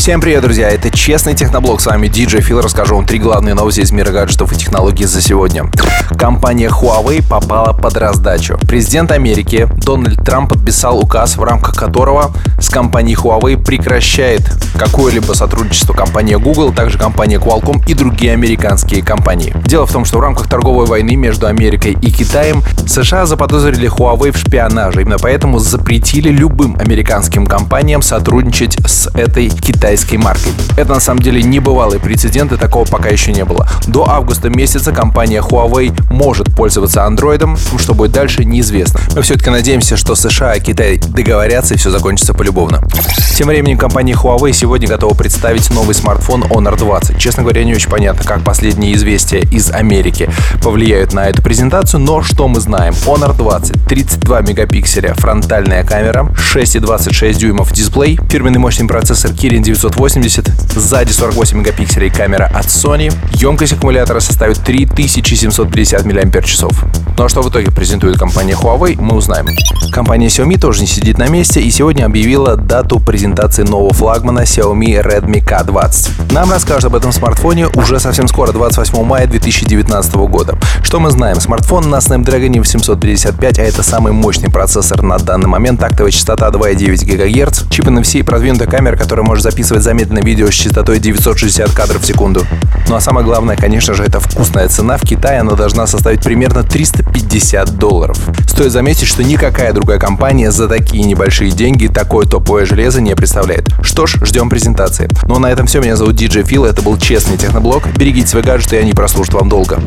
Всем привет, друзья! Это Честный Техноблог. С вами DJ Фил. Расскажу вам три главные новости из мира гаджетов и технологий за сегодня. Компания Huawei попала под раздачу. Президент Америки Дональд Трамп подписал указ, в рамках которого с компанией Huawei прекращает какое-либо сотрудничество компания Google, также компания Qualcomm и другие американские компании. Дело в том, что в рамках торговой войны между Америкой и Китаем США заподозрили Huawei в шпионаже. Именно поэтому запретили любым американским компаниям сотрудничать с этой китайской маркой. Это на самом деле небывалый прецедент, и такого пока еще не было. До августа месяца компания Huawei может пользоваться андроидом, что будет дальше, неизвестно. Мы все-таки надеемся, что США и Китай договорятся и все закончится полюбовно. Тем временем компания Huawei сегодня готова представить новый смартфон Honor 20. Честно говоря, не очень понятно, как последние известия из Америки повлияют на эту презентацию, но что мы знаем? Honor 20, 32 мегапикселя фронтальная камера, 6,26 дюймов дисплей, фирменный мощный процессор Kirin 980, сзади 48 мегапикселей камера от Sony, емкость аккумулятора составит 3750 мАч. Ну а что в итоге презентует компания Huawei, мы узнаем. Компания Xiaomi тоже не сидит на месте и сегодня объявила дату презентации нового флагмана Xiaomi Redmi K20. Нам расскажут об этом смартфоне уже совсем скоро, 28 мая 2019 года. Что мы знаем? Смартфон на Snapdragon 855, а это самый мощный процессор на данный момент, тактовая частота 2,9 ГГц, чип NFC и продвинутая камера, которая может записывать замедленное видео с частотой 960 кадров в секунду. Ну а самое главное, конечно же, это вкусная цена. В Китае она должна составить примерно 350 долларов. Стоит заметить, что никакая другая компания за такие небольшие деньги такое топовое железо не представляет. Что ж, ждем презентации. Ну а на этом все. Меня зовут DJ Фил. Это был честный техноблог. Берегите свои гаджеты, и они прослужат вам долго.